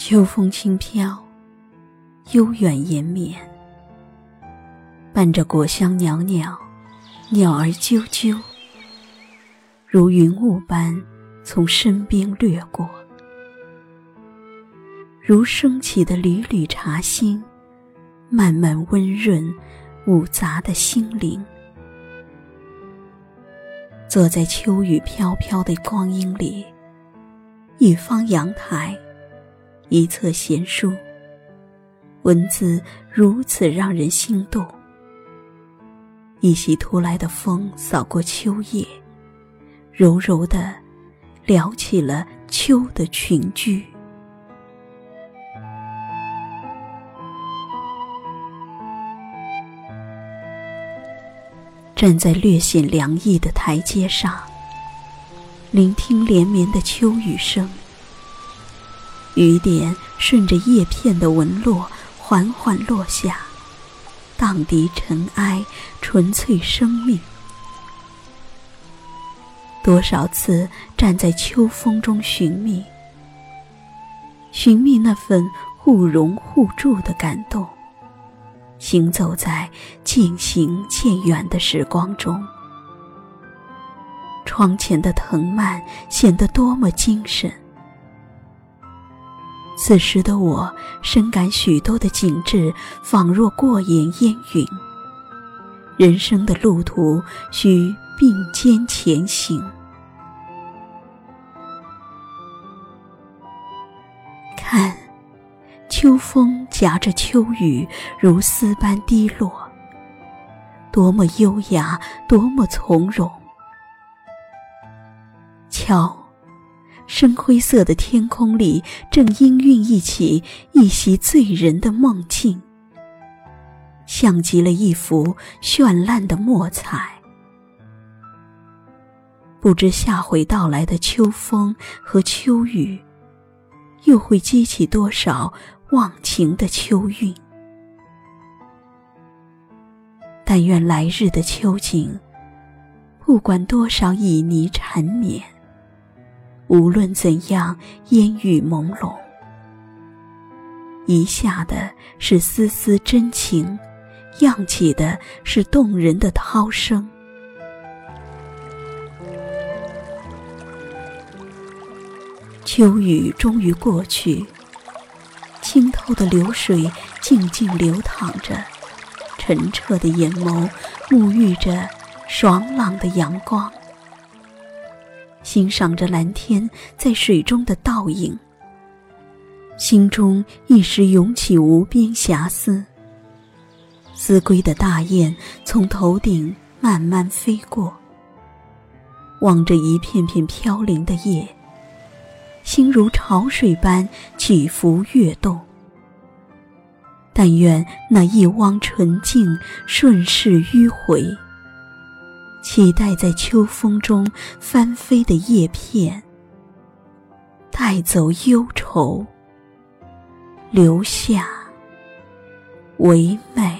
秋风轻飘，悠远延绵，伴着果香袅袅，鸟儿啾啾，如云雾般从身边掠过，如升起的缕缕茶馨，慢慢温润五杂的心灵。坐在秋雨飘飘的光阴里，一方阳台。一册闲书，文字如此让人心动。一袭突来的风扫过秋叶，柔柔的撩起了秋的裙裾。站在略显凉意的台阶上，聆听连绵的秋雨声。雨点顺着叶片的纹络缓缓落下，荡涤尘埃，纯粹生命。多少次站在秋风中寻觅，寻觅那份互融互助的感动。行走在渐行渐远的时光中，窗前的藤蔓显得多么精神。此时的我，深感许多的景致仿若过眼烟云。人生的路途需并肩前行。看，秋风夹着秋雨，如丝般滴落，多么优雅，多么从容。瞧。深灰色的天空里，正氤氲一起一袭醉人的梦境，像极了一幅绚烂的墨彩。不知下回到来的秋风和秋雨，又会激起多少忘情的秋韵？但愿来日的秋景，不管多少旖旎缠绵。无论怎样烟雨朦胧，遗下的是丝丝真情，漾起的是动人的涛声。秋雨终于过去，清透的流水静静流淌着，澄澈的眼眸沐浴着爽朗的阳光。欣赏着蓝天在水中的倒影，心中一时涌起无边遐思。思归的大雁从头顶慢慢飞过，望着一片片飘零的叶，心如潮水般起伏跃动。但愿那一汪纯净顺势迂回。期待在秋风中翻飞的叶片，带走忧愁，留下唯美。